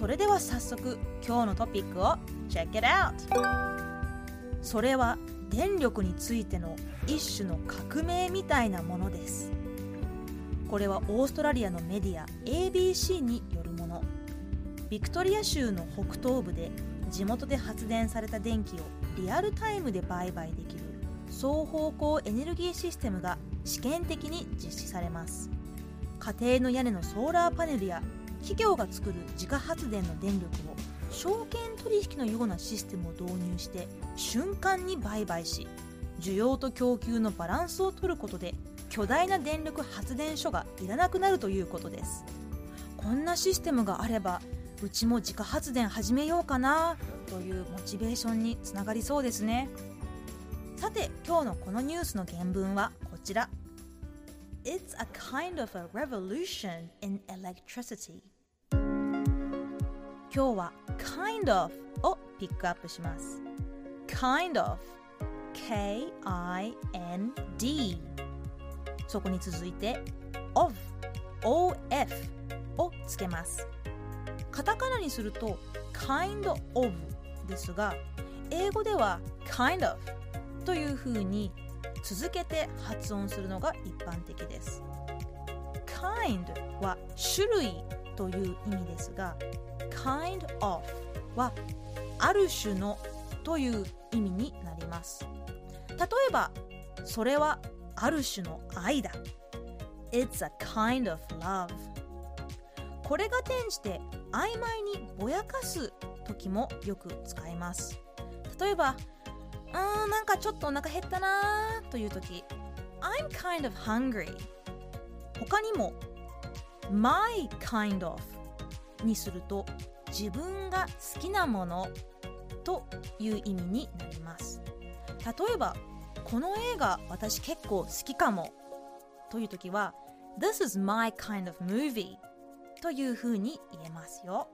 それでは早速今日のトピックを Check it out! それは電力についての一種の革命みたいなものです。これはオーストラリアのメディア ABC によるもの。ビクトリア州の北東部で地元で発電された電気をリアルタイムで売買できる双方向エネルギーシステムが試験的に実施されます。家庭の屋根のソーラーパネルや企業が作る自家発電の電力を証券取引のようなシステムを導入して瞬間に売買し需要と供給のバランスを取ることで巨大な電力発電所がいらなくなるということです。こんなシステムがあればうちも自家発電始めようかなというモチベーションにつながりそうですね。さて今日のこのニュースの原文はこちら。It's a kind of a revolution in electricity 今日は kind of をピックアップします kind of K-I-N-D そこに続いて of of をつけますカタカナにすると kind of ですが英語では kind of というふうに続けて発音するのが一般的です。kind は種類という意味ですが kind of はある種のという意味になります。例えばそれはある種の愛だ。It's a kind of love これが転じて曖昧にぼやかす時もよく使います。例えばうーんなんかちょっとお腹減ったなという時 I'm kind of hungry 他にも my kind of にすると自分が好きなものという意味になります。例えばこの映画私結構好きかもという時は This is my kind of movie というふうに言えますよ。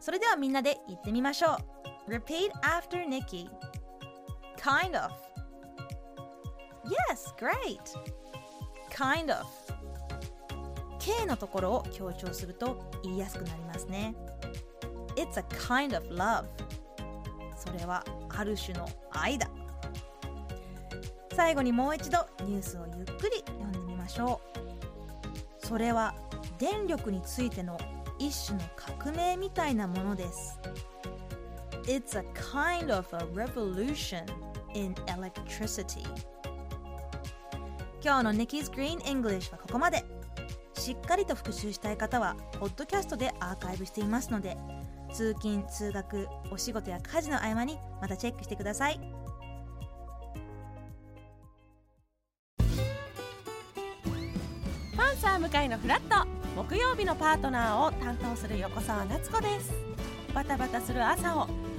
それではみんなで言ってみましょう。Repeat after Nikki Kind of. Yes, great. Kind of. K のところを強調すると言いやすくなりますね。It's a kind of love. それはある種の愛だ。最後にもう一度ニュースをゆっくり読んでみましょう。それは電力についての一種の革命みたいなものです。It's a kind of a revolution. In electricity. 今日の Nikki's Green English はここまで。しっかりと復習したい方はポッドキャストでアーカイブしていますので通勤通学お仕事や家事の合間にまたチェックしてください。パンサー向かいのフラット。木曜日のパートナーを担当する横澤夏子です。バタバタする朝を